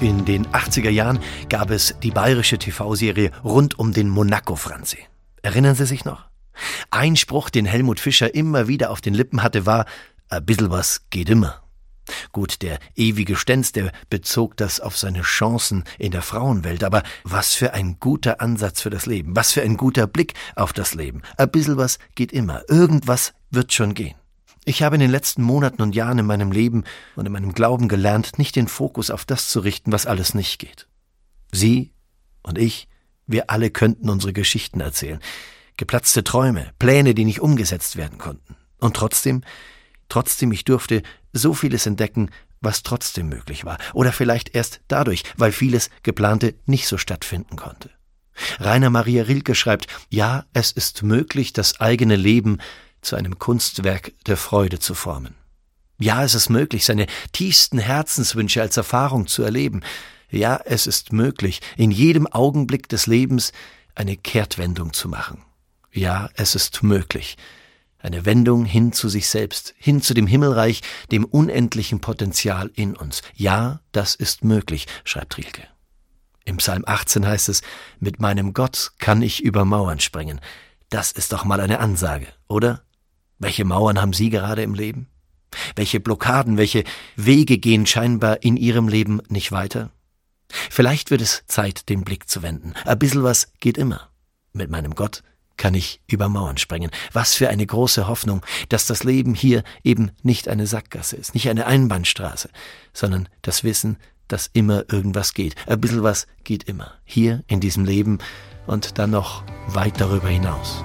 In den 80er Jahren gab es die bayerische TV-Serie rund um den Monaco-Franzi. Erinnern Sie sich noch? Ein Spruch, den Helmut Fischer immer wieder auf den Lippen hatte, war, ein bisschen was geht immer. Gut, der ewige Stenz, der bezog das auf seine Chancen in der Frauenwelt, aber was für ein guter Ansatz für das Leben, was für ein guter Blick auf das Leben. Ein bisschen was geht immer, irgendwas wird schon gehen. Ich habe in den letzten Monaten und Jahren in meinem Leben und in meinem Glauben gelernt, nicht den Fokus auf das zu richten, was alles nicht geht. Sie und ich, wir alle könnten unsere Geschichten erzählen. Geplatzte Träume, Pläne, die nicht umgesetzt werden konnten. Und trotzdem, trotzdem, ich durfte so vieles entdecken, was trotzdem möglich war. Oder vielleicht erst dadurch, weil vieles Geplante nicht so stattfinden konnte. Rainer Maria Rilke schreibt, ja, es ist möglich, das eigene Leben zu einem Kunstwerk der Freude zu formen. Ja, es ist möglich, seine tiefsten Herzenswünsche als Erfahrung zu erleben. Ja, es ist möglich, in jedem Augenblick des Lebens eine Kehrtwendung zu machen. Ja, es ist möglich, eine Wendung hin zu sich selbst, hin zu dem Himmelreich, dem unendlichen Potenzial in uns. Ja, das ist möglich, schreibt Rilke. Im Psalm 18 heißt es, mit meinem Gott kann ich über Mauern springen. Das ist doch mal eine Ansage, oder? Welche Mauern haben Sie gerade im Leben? Welche Blockaden, welche Wege gehen scheinbar in Ihrem Leben nicht weiter? Vielleicht wird es Zeit, den Blick zu wenden. Ein bisschen was geht immer. Mit meinem Gott kann ich über Mauern springen. Was für eine große Hoffnung, dass das Leben hier eben nicht eine Sackgasse ist, nicht eine Einbahnstraße, sondern das Wissen, dass immer irgendwas geht. Ein bisschen was geht immer. Hier in diesem Leben und dann noch weit darüber hinaus.